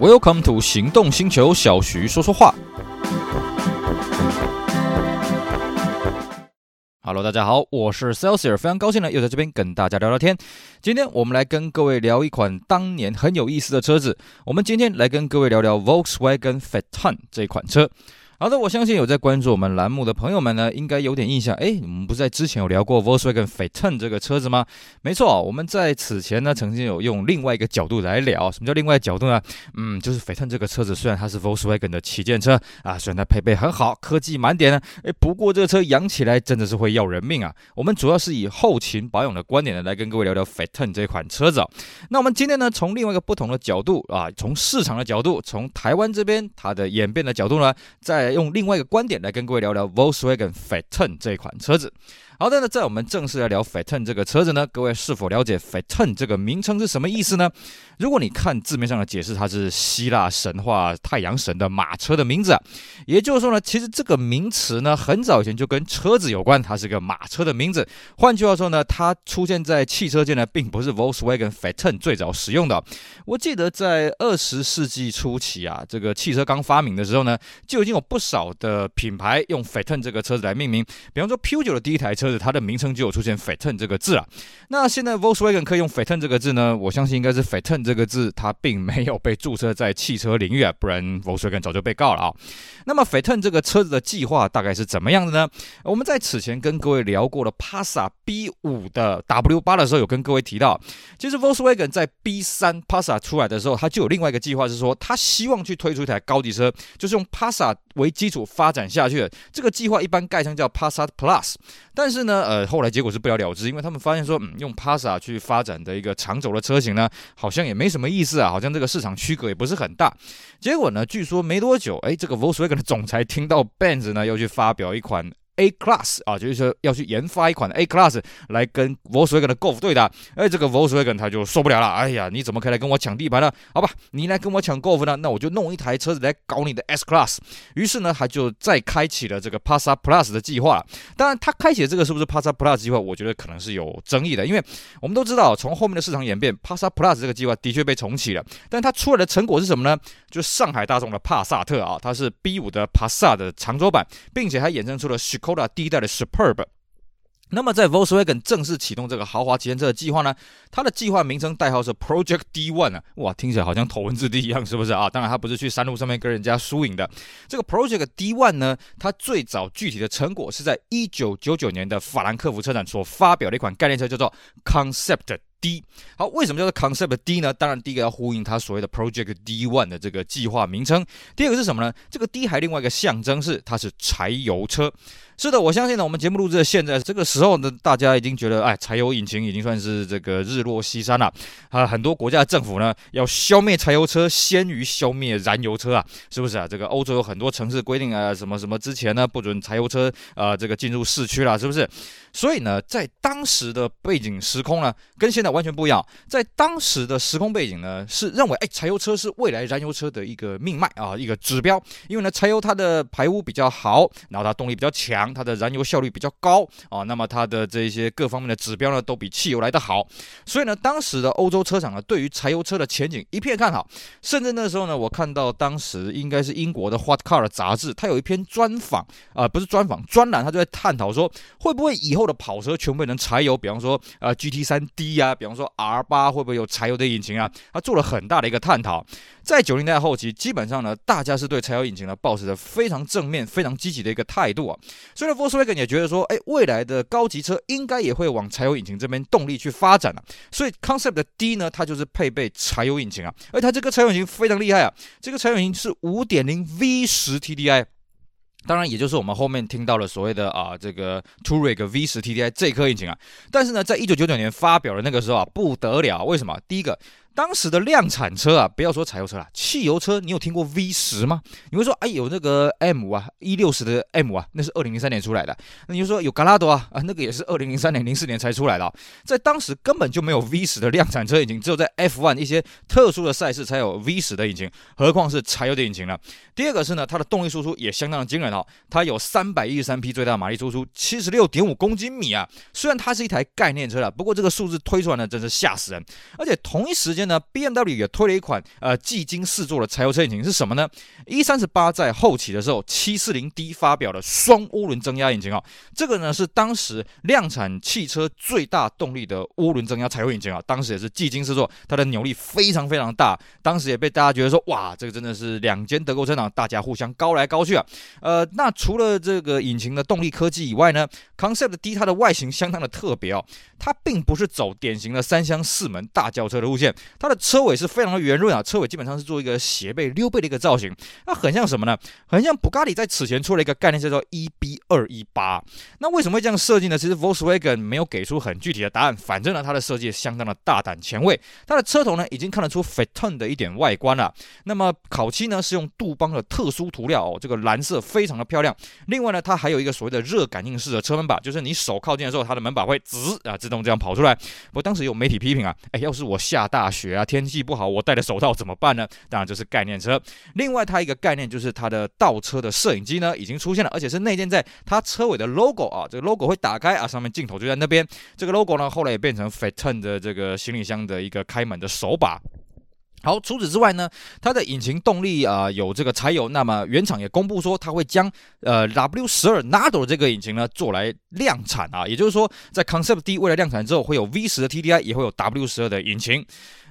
Welcome to 行动星球，小徐说说话。Hello，大家好，我是 Celsior，非常高兴呢，又在这边跟大家聊聊天。今天我们来跟各位聊一款当年很有意思的车子。我们今天来跟各位聊聊 Volkswagen Phaeton 这款车。好的，我相信有在关注我们栏目的朋友们呢，应该有点印象。哎，我们不是在之前有聊过 Volkswagen Phaeton 这个车子吗？没错，我们在此前呢，曾经有用另外一个角度来聊。什么叫另外角度呢？嗯，就是 Phaeton 这个车子，虽然它是 Volkswagen 的旗舰车啊，虽然它配备很好，科技满点呢，哎，不过这个车养起来真的是会要人命啊。我们主要是以后勤保养的观点呢，来跟各位聊聊 Phaeton 这款车子。那我们今天呢，从另外一个不同的角度啊，从市场的角度，从台湾这边它的演变的角度呢，在用另外一个观点来跟各位聊聊 Volkswagen Phaeton 这款车子。好的，那在我们正式来聊 Phaeton 这个车子呢，各位是否了解 Phaeton 这个名称是什么意思呢？如果你看字面上的解释，它是希腊神话太阳神的马车的名字。也就是说呢，其实这个名词呢，很早以前就跟车子有关，它是个马车的名字。换句话说呢，它出现在汽车界呢，并不是 Volkswagen Phaeton 最早使用的。我记得在二十世纪初期啊，这个汽车刚发明的时候呢，就已经有不少的品牌用 Phaeton 这个车子来命名。比方说 PUGO 的第一台车。它的名称就有出现 FETON 这个字了。那现在 Volkswagen 可以用 FETON 这个字呢？我相信应该是 FETON 这个字它并没有被注册在汽车领域啊，不然 Volkswagen 早就被告了啊。那么 FETON 这个车子的计划大概是怎么样的呢？我们在此前跟各位聊过了 p a s a B5 的 W8 的时候，有跟各位提到，其实 Volkswagen 在 B3 p a s a 出来的时候，它就有另外一个计划，是说它希望去推出一台高级车，就是用 p a s a 为基础发展下去的。这个计划一般概称叫 Passat Plus，但是是呢，呃，后来结果是不了了之，因为他们发现说，嗯，用 Passa 去发展的一个长轴的车型呢，好像也没什么意思啊，好像这个市场区隔也不是很大。结果呢，据说没多久，哎，这个 Volkswagen 的总裁听到 Benz 呢要去发表一款。A Class 啊，就是说要去研发一款 A Class 来跟 Volkswagen 的 Golf 对打。哎，这个 Volkswagen 他就受不了了。哎呀，你怎么可以来跟我抢地盘呢？好吧，你来跟我抢 Golf 呢，那我就弄一台车子来搞你的 S Class。于是呢，他就再开启了这个 Passat Plus 的计划。当然，他开启这个是不是 Passat Plus 计划，我觉得可能是有争议的，因为我们都知道，从后面的市场演变，Passat Plus 这个计划的确被重启了。但它出来的成果是什么呢？就是上海大众的帕萨特啊，它是 B5 的帕萨的长轴版，并且还衍生出了 Skoda 第一代的 Superb。那么在 Volkswagen 正式启动这个豪华旗舰车的计划呢，它的计划名称代号是 Project D1 啊，哇，听起来好像头文字 D 一样，是不是啊？当然，它不是去山路上面跟人家输赢的。这个 Project D1 呢，它最早具体的成果是在一九九九年的法兰克福车展所发表的一款概念车，叫做 Concept D。好，为什么叫做 Concept D 呢？当然，第一个要呼应它所谓的 Project D1 的这个计划名称。第二个是什么呢？这个 D 还另外一个象征是它是柴油车。是的，我相信呢，我们节目录制的现在这个时候呢，大家已经觉得，哎，柴油引擎已经算是这个日落西山了啊。很多国家的政府呢，要消灭柴油车，先于消灭燃油车啊，是不是啊？这个欧洲有很多城市规定啊，什么什么之前呢，不准柴油车啊，这个进入市区了，是不是？所以呢，在当时的背景时空呢，跟现在完全不一样。在当时的时空背景呢，是认为，哎，柴油车是未来燃油车的一个命脉啊，一个指标。因为呢，柴油它的排污比较好，然后它动力比较强。它的燃油效率比较高啊，那么它的这一些各方面的指标呢，都比汽油来得好，所以呢，当时的欧洲车厂呢，对于柴油车的前景一片看好，甚至那时候呢，我看到当时应该是英国的《Hot Car 的》杂志，它有一篇专访啊，不是专访，专栏，它就在探讨说，会不会以后的跑车全部变成柴油，比方说呃 GT3D 啊，比方说 R8 会不会有柴油的引擎啊？他做了很大的一个探讨，在九零代后期，基本上呢，大家是对柴油引擎呢，保持着非常正面、非常积极的一个态度啊，所以。Volkswagen 也觉得说，哎，未来的高级车应该也会往柴油引擎这边动力去发展了。所以 Concept 的 D 呢，它就是配备柴油引擎啊，而它这个柴油引擎非常厉害啊，这个柴油引擎是五点零 V 十 TDI，当然也就是我们后面听到了所谓的啊这个 Touareg V 十 TDI 这颗引擎啊。但是呢，在一九九九年发表的那个时候啊，不得了，为什么？第一个。当时的量产车啊，不要说柴油车了，汽油车，你有听过 V 十吗？你会说，哎，有那个 M 啊，一六十的 M 啊，那是二零零三年出来的。那你就说有 Galado 啊，啊，那个也是二零零三年、零四年才出来的。在当时根本就没有 V 十的量产车引擎，只有在 F1 一些特殊的赛事才有 V 十的引擎，何况是柴油的引擎呢？第二个是呢，它的动力输出也相当的惊人哦，它有三百一十三匹最大马力输出，七十六点五公斤米啊。虽然它是一台概念车了，不过这个数字推出来呢，真是吓死人。而且同一时间。呢，BMW 也推了一款呃技惊四座的柴油车引擎，是什么呢？E38 在后期的时候，740D 发表了双涡轮增压引擎啊，这个呢是当时量产汽车最大动力的涡轮增压柴油引擎啊，当时也是技惊四座，它的扭力非常非常大，当时也被大家觉得说，哇，这个真的是两间德国车厂，大家互相高来高去啊。呃，那除了这个引擎的动力科技以外呢，Concept D 它的外形相当的特别哦，它并不是走典型的三厢四门大轿车的路线，它的车尾是非常的圆润啊，车尾基本上是做一个斜背溜背的一个造型，那很像什么呢？很像布加里在此前出了一个概念叫做 EB 二一八。那为什么会这样设计呢？其实 Volkswagen 没有给出很具体的答案，反正呢，它的设计相当的大胆前卫，它的车头呢已经看得出 f e t o n 的一点外观了。那么烤漆呢是用杜邦的特殊涂料哦，这个蓝色非常的漂亮。另外呢，它还有一个所谓的热感应式的车门把，就是你手靠近的时候，它的门把会滋啊自动这样跑出来。不过当时有媒体批评啊，哎，要是我下大雪雪啊，天气不好，我戴着手套怎么办呢？当然就是概念车。另外它一个概念就是它的倒车的摄影机呢已经出现了，而且是内建在它车尾的 logo 啊，这个 logo 会打开啊，上面镜头就在那边。这个 logo 呢后来也变成 Phaeton 的这个行李箱的一个开门的手把。好，除此之外呢，它的引擎动力啊、有这个柴油，那么原厂也公布说，它会将呃 W 十二 Nado 这个引擎呢做来量产啊，也就是说，在 Concept D 未来量产之后，会有 V 十的 TDI，也会有 W 十二的引擎。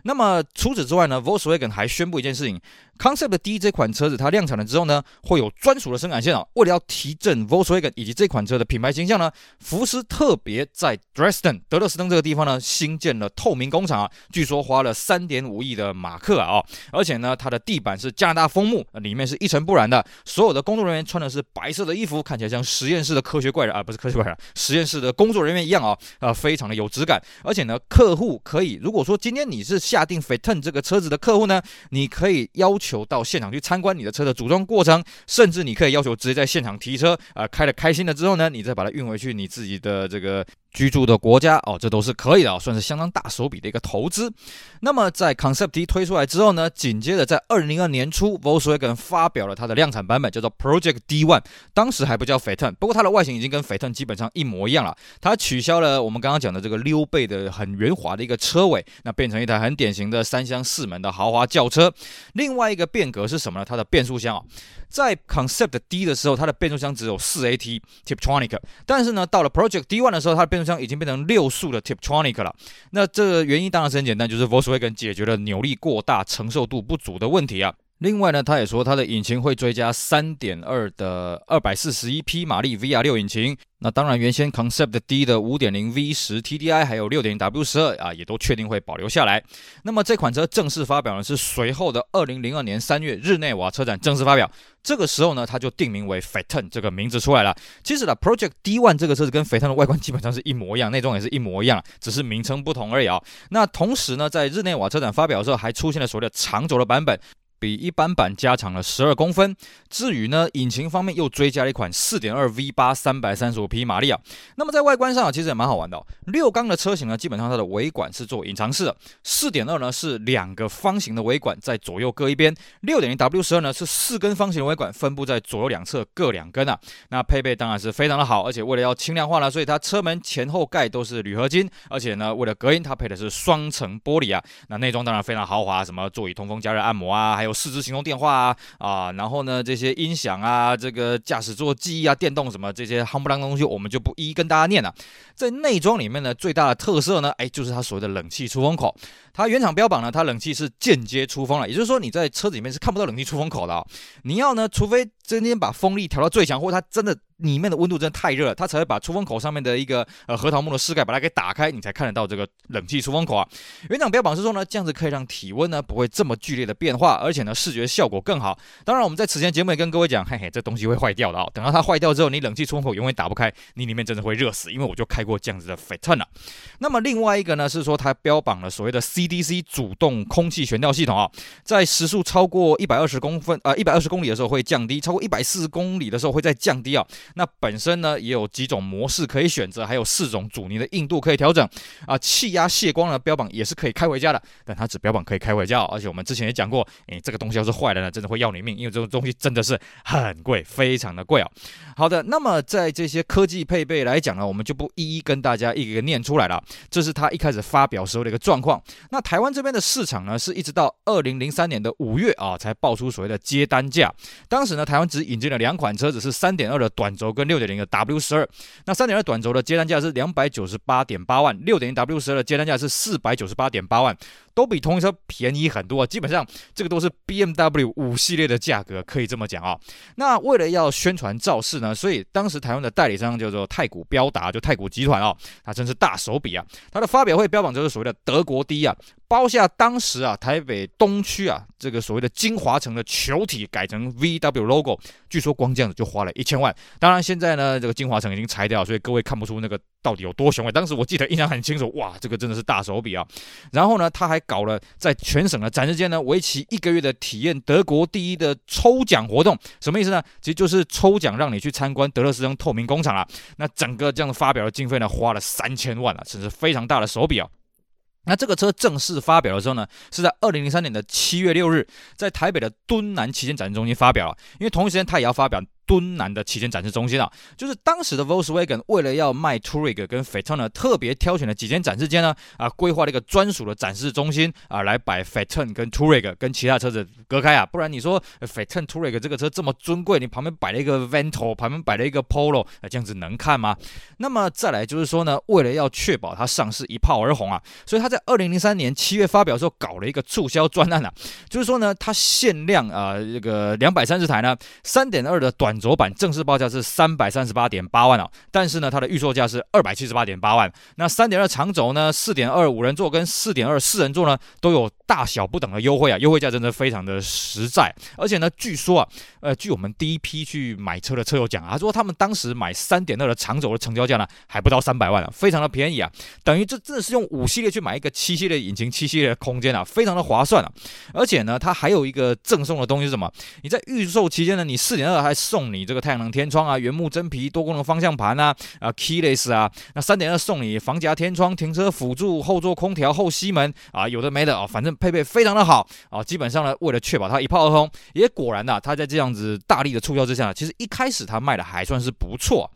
那么除此之外呢，Volkswagen 还宣布一件事情。Concept D 这款车子它量产了之后呢，会有专属的生产线啊。为了要提振 Volkswagen 以及这款车的品牌形象呢，福斯特别在 Dresden 德勒斯登这个地方呢新建了透明工厂啊，据说花了三点五亿的马克啊，而且呢它的地板是加拿大枫木，里面是一尘不染的，所有的工作人员穿的是白色的衣服，看起来像实验室的科学怪人啊，不是科学怪人，实验室的工作人员一样啊，啊非常的有质感，而且呢客户可以，如果说今天你是下下定 fitton 这个车子的客户呢，你可以要求。到现场去参观你的车的组装过程，甚至你可以要求直接在现场提车，啊、呃，开了开心了之后呢，你再把它运回去你自己的这个。居住的国家哦，这都是可以的，算是相当大手笔的一个投资。那么在 Concept D 推出来之后呢，紧接着在二零零二年初，Volkswagen 发表了它的量产版本，叫做 Project D One 当时还不叫 Phaeton，不过它的外形已经跟 Phaeton 基本上一模一样了。它取消了我们刚刚讲的这个溜背的很圆滑的一个车尾，那变成一台很典型的三厢四门的豪华轿车。另外一个变革是什么呢？它的变速箱啊。在 Concept D 的时候，它的变速箱只有四 AT Tiptronic，但是呢，到了 Project D One 的时候，它的变变速箱已经变成六速的 Tiptronic 了。那这原因当然是很简单，就是 Volkswagen 解决了扭力过大、承受度不足的问题啊。另外呢，他也说他的引擎会追加三点二的二百四十一匹马力 VR 六引擎。那当然，原先 Concept D 的五点零 V 十 TDI 还有六点零 W 十二啊，也都确定会保留下来。那么这款车正式发表呢，是随后的二零零二年三月日内瓦车展正式发表。这个时候呢，它就定名为 Phaeton 这个名字出来了。其实呢，Project D1 这个车子跟 Phaeton 的外观基本上是一模一样，内装也是一模一样，只是名称不同而已啊。那同时呢，在日内瓦车展发表的时候，还出现了所谓的长轴的版本。比一般版加长了十二公分。至于呢，引擎方面又追加了一款四点二 V 八三百三十五匹马力啊。那么在外观上啊，其实也蛮好玩的。六缸的车型呢，基本上它的尾管是做隐藏式的。四点二呢是两个方形的尾管在左右各一边。六点零 W 十二呢是四根方形的尾管分布在左右两侧各两根啊。那配备当然是非常的好，而且为了要轻量化呢，所以它车门前后盖都是铝合金，而且呢为了隔音，它配的是双层玻璃啊。那内装当然非常豪华，什么座椅通风、加热、按摩啊，还有。有四支行动电话啊啊，然后呢，这些音响啊，这个驾驶座记忆啊，电动什么这些夯不啷当东西，我们就不一一跟大家念了。在内装里面呢，最大的特色呢，哎，就是它所谓的冷气出风口。它原厂标榜呢，它冷气是间接出风了，也就是说你在车子里面是看不到冷气出风口的啊。你要呢，除非今天把风力调到最强，或者它真的。里面的温度真的太热了，它才会把出风口上面的一个呃核桃木的饰盖把它给打开，你才看得到这个冷气出风口啊。原厂标榜是说呢，这样子可以让体温呢不会这么剧烈的变化，而且呢视觉效果更好。当然，我们在此前节目也跟各位讲，嘿嘿，这东西会坏掉的啊。等到它坏掉之后，你冷气出风口永远打不开，你里面真的会热死。因为我就开过这样子的 Phaeton 啊。那么另外一个呢是说，它标榜了所谓的 CDC 主动空气悬吊系统啊，在时速超过一百二十公分呃一百二十公里的时候会降低，超过一百四十公里的时候会再降低啊。那本身呢也有几种模式可以选择，还有四种阻尼的硬度可以调整啊。气压泄光的标榜也是可以开回家的，但它只标榜可以开回家，而且我们之前也讲过，诶，这个东西要是坏了呢，真的会要你命，因为这种东西真的是很贵，非常的贵啊。好的，那么在这些科技配备来讲呢，我们就不一一跟大家一个一个念出来了。这是他一开始发表时候的一个状况。那台湾这边的市场呢，是一直到二零零三年的五月啊，才爆出所谓的接单价。当时呢，台湾只引进了两款车子，是三点二的短轴跟六点零的 W 十二。那三点二短轴的接单价是两百九十八点八万，六点零 W 十二的接单价是四百九十八点八万。都比同一车便宜很多，基本上这个都是 BMW 五系列的价格，可以这么讲啊。那为了要宣传造势呢，所以当时台湾的代理商叫做太古标达，就太古集团啊，它真是大手笔啊。它的发表会标榜就是所谓的德国第一啊。包下当时啊，台北东区啊，这个所谓的精华城的球体改成 VW logo，据说光这样子就花了一千万。当然现在呢，这个精华城已经拆掉，所以各位看不出那个到底有多雄伟。当时我记得印象很清楚，哇，这个真的是大手笔啊。然后呢，他还搞了在全省的展示间呢，为期一个月的体验德国第一的抽奖活动。什么意思呢？其实就是抽奖让你去参观德勒斯登透明工厂啊。那整个这样发表的经费呢，花了三千万啊，这是非常大的手笔啊。那这个车正式发表的时候呢，是在二零零三年的七月六日，在台北的敦南旗舰展中心发表了。因为同一时间，它也要发表。敦南的旗舰展示中心啊，就是当时的 Volkswagen 为了要卖 Touareg 跟 Phaeton 呢，特别挑选了几间展示间呢，啊，规划了一个专属的展示中心啊，来摆 Phaeton 跟 Touareg 跟其他车子隔开啊，不然你说 Phaeton Touareg 这个车这么尊贵，你旁边摆了一个 Vento，旁边摆了一个 Polo，啊，这样子能看吗？那么再来就是说呢，为了要确保它上市一炮而红啊，所以他在二零零三年七月发表的时候搞了一个促销专案啊，就是说呢，它限量啊这个两百三十台呢，三点二的短。轴版正式报价是三百三十八点八万哦，但是呢，它的预售价是二百七十八点八万。那三点二长轴呢，四点二五人座跟四点二四人座呢，都有大小不等的优惠啊，优惠价真的非常的实在。而且呢，据说啊，呃，据我们第一批去买车的车友讲啊，说他们当时买三点二的长轴的成交价呢，还不到三百万啊，非常的便宜啊，等于这真的是用五系列去买一个七系列引擎、七系列的空间啊，非常的划算啊。而且呢，它还有一个赠送的东西是什么？你在预售期间呢，你四点二还送。你这个太阳能天窗啊，原木真皮多功能方向盘啊，啊，keyless 啊，那三点二送你防夹天窗、停车辅助、后座空调、后吸门啊，有的没的啊，反正配备非常的好啊。基本上呢，为了确保它一炮而红，也果然呐、它在这样子大力的促销之下，其实一开始它卖的还算是不错。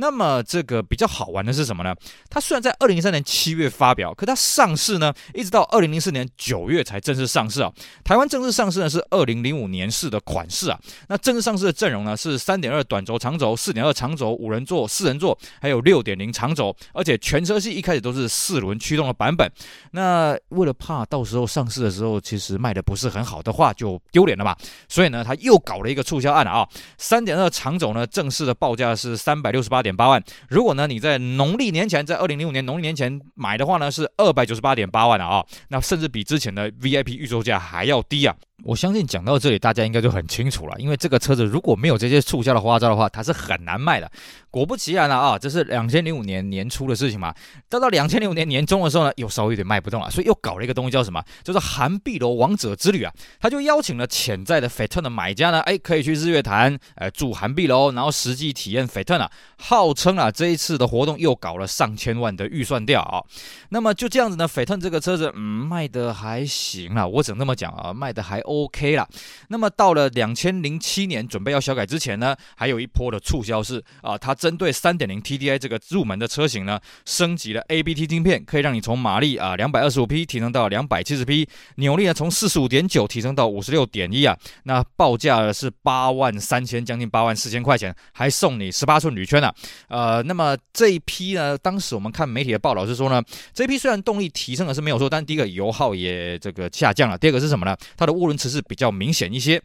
那么这个比较好玩的是什么呢？它虽然在二零零三年七月发表，可它上市呢，一直到二零零四年九月才正式上市啊。台湾正式上市呢是二零零五年式的款式啊。那正式上市的阵容呢是三点二短轴长轴、四点二长轴、五人座、四人座，还有六点零长轴，而且全车系一开始都是四轮驱动的版本。那为了怕到时候上市的时候其实卖的不是很好的话，就丢脸了嘛。所以呢，他又搞了一个促销案啊。三点二长轴呢正式的报价是三百六十八点。点八万，如果呢你在农历年前，在二零零五年农历年前买的话呢，是二百九十八点八万啊、那甚至比之前的 VIP 预售价还要低啊。我相信讲到这里，大家应该就很清楚了。因为这个车子如果没有这些促销的花招的话，它是很难卖的。果不其然了啊，这是两千零五年年初的事情嘛。到到两千零五年年中的时候呢，又稍微有点卖不动了，所以又搞了一个东西叫什么？就是韩碧楼王者之旅啊。他就邀请了潜在的 Phaeton 的买家呢，哎，可以去日月潭，呃，住韩碧楼，然后实际体验 Phaeton 啊。号称啊，这一次的活动又搞了上千万的预算掉啊。那么就这样子呢，Phaeton 这个车子，嗯，卖的还行啊，我只能这么讲啊，卖的还。OK 了，那么到了两千零七年准备要小改之前呢，还有一波的促销是啊，它针对三点零 TDI 这个入门的车型呢，升级了 ABT 晶片，可以让你从马力啊两百二十五匹提升到两百七十匹，扭力呢从四十五点九提升到五十六点一啊，那报价是八万三千，将近八万四千块钱，还送你十八寸铝圈呢，呃，那么这一批呢，当时我们看媒体的报道是说呢，这一批虽然动力提升的是没有错，但第一个油耗也这个下降了，第二个是什么呢？它的涡轮。只是比较明显一些。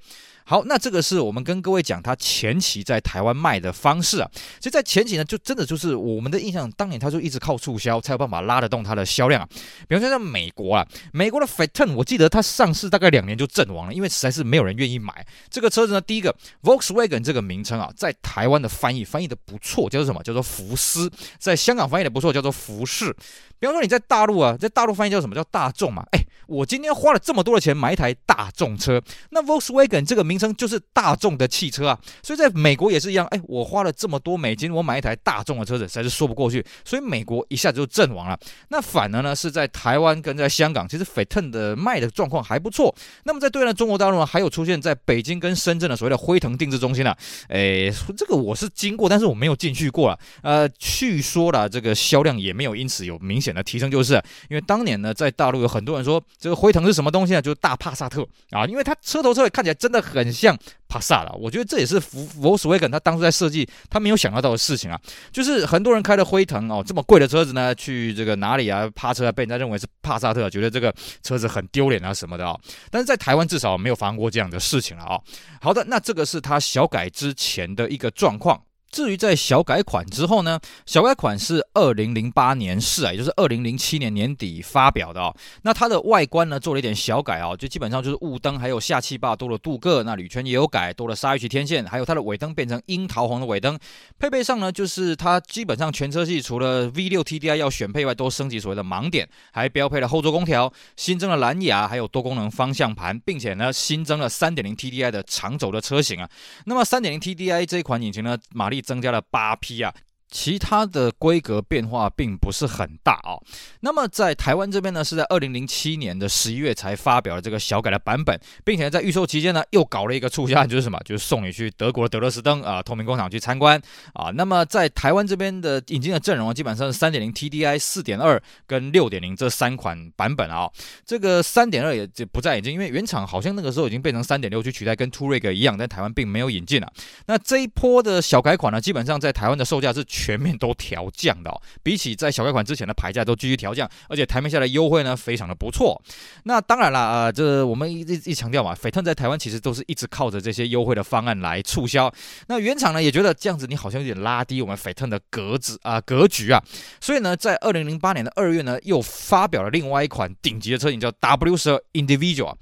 好，那这个是我们跟各位讲它前期在台湾卖的方式啊。其实，在前期呢，就真的就是我们的印象，当年它就一直靠促销才有办法拉得动它的销量啊。比方说在美国啊，美国的 f e t o n 我记得它上市大概两年就阵亡了，因为实在是没有人愿意买这个车子呢。第一个 Volkswagen 这个名称啊，在台湾的翻译翻译的不错，叫做什么？叫做福斯。在香港翻译的不错，叫做福士。比方说你在大陆啊，在大陆翻译叫什么？叫大众嘛？哎。我今天花了这么多的钱买一台大众车，那 Volkswagen 这个名名称就是大众的汽车啊，所以在美国也是一样，哎，我花了这么多美金，我买一台大众的车子，实在是说不过去，所以美国一下子就阵亡了。那反而呢是在台湾跟在香港，其实 Phaeton 的卖的状况还不错。那么在对岸中国大陆呢，还有出现在北京跟深圳的所谓的辉腾定制中心啊，哎，这个我是经过，但是我没有进去过了。呃，据说啦，这个销量也没有因此有明显的提升，就是因为当年呢，在大陆有很多人说这个辉腾是什么东西呢？就是大帕萨特啊，因为它车头车尾看起来真的很很像帕萨了。我觉得这也是福福斯威肯他当初在设计他没有想到到的事情啊，就是很多人开的辉腾哦，这么贵的车子呢，去这个哪里啊趴车啊，被人家认为是帕萨特，觉得这个车子很丢脸啊什么的啊。但是在台湾至少没有发生过这样的事情了啊。好的，那这个是他小改之前的一个状况。至于在小改款之后呢，小改款是二零零八年试啊，也就是二零零七年年底发表的哦。那它的外观呢做了一点小改哦，就基本上就是雾灯还有下气坝多了镀铬，那铝圈也有改，多了鲨鱼鳍天线，还有它的尾灯变成樱桃红的尾灯。配备上呢，就是它基本上全车系除了 V6 TDI 要选配外，都升级所谓的盲点，还标配了后座空调，新增了蓝牙，还有多功能方向盘，并且呢新增了三点零 TDI 的长轴的车型啊。那么三点零 TDI 这一款引擎呢，马力。增加了八匹啊。其他的规格变化并不是很大哦。那么在台湾这边呢，是在二零零七年的十一月才发表了这个小改的版本，并且在预售期间呢，又搞了一个促销，就是什么？就是送你去德国的德勒斯登啊，透明工厂去参观啊。那么在台湾这边的引进的阵容啊，基本上是三点零 TDI、四点二跟六点零这三款版本啊。这个三点二也就不再引进，因为原厂好像那个时候已经变成三点六去取代，跟 Touareg 一样，但台湾并没有引进啊。那这一波的小改款呢，基本上在台湾的售价是全面都调降的哦，比起在小改款之前的牌价都继续调降，而且台面下的优惠呢非常的不错。那当然了，呃，这我们一一强调嘛，Phaeton 在台湾其实都是一直靠着这些优惠的方案来促销。那原厂呢也觉得这样子你好像有点拉低我们 Phaeton 的格子啊格局啊，所以呢在二零零八年的二月呢又发表了另外一款顶级的车型叫 W 十二 Individual。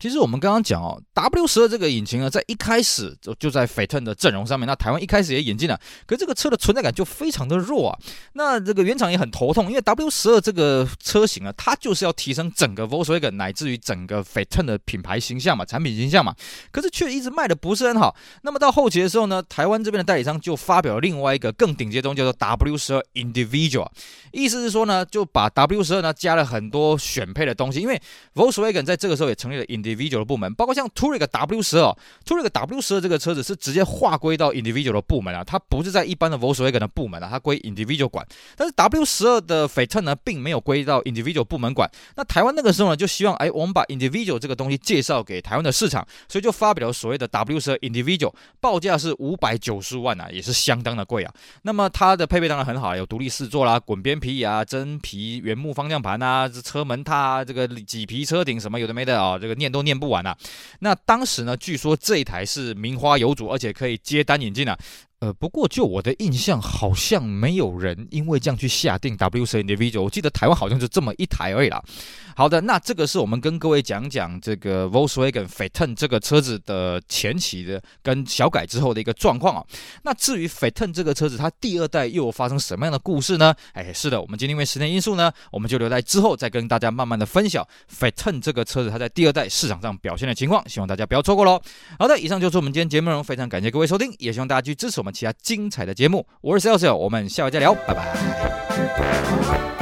其实我们刚刚讲哦，W 十二这个引擎呢，在一开始就就在 Phaeton 的阵容上面，那台湾一开始也引进了，可是这个车的存在感就非常的弱啊。那这个原厂也很头痛，因为 W 十二这个车型啊，它就是要提升整个 Volkswagen 乃至于整个 Phaeton 的品牌形象嘛，产品形象嘛，可是却一直卖的不是很好。那么到后期的时候呢，台湾这边的代理商就发表了另外一个更顶级的东西，叫做 W 十二 Individual，意思是说呢，就把 W 十二呢加了很多选配的东西，因为 Volkswagen 在这个时候也成立了 Indian。Individual 的部门，包括像 Touareg W 十二，Touareg W 十二这个车子是直接划归到 individual 的部门啊，它不是在一般的 Volkswagen 的部门啊，它归 individual 管。但是 W 十二的 f e t o n 呢，并没有归到 individual 部门管。那台湾那个时候呢，就希望哎，我们把 individual 这个东西介绍给台湾的市场，所以就发表了所谓的 W 十二 individual，报价是五百九十万啊，也是相当的贵啊。那么它的配备当然很好，有独立四座啦，滚边皮啊，真皮原木方向盘啊，车门踏这个麂皮车顶什么有的没的啊，这个念都念不完啊。那当时呢，据说这一台是名花有主，而且可以接单引进啊。呃，不过就我的印象，好像没有人因为这样去下定 W10 Individual。我记得台湾好像就这么一台而已啦。好的，那这个是我们跟各位讲讲这个 Volkswagen f e t o n 这个车子的前期的跟小改之后的一个状况啊。那至于 Phaeton 这个车子，它第二代又发生什么样的故事呢？哎，是的，我们今天因为时间因素呢，我们就留在之后再跟大家慢慢的分享 Phaeton 这个车子它在第二代市场上表现的情况，希望大家不要错过喽。好的，以上就是我们今天节目内容，非常感谢各位收听，也希望大家去支持我们其他精彩的节目，我是笑笑我们下回再聊，拜拜。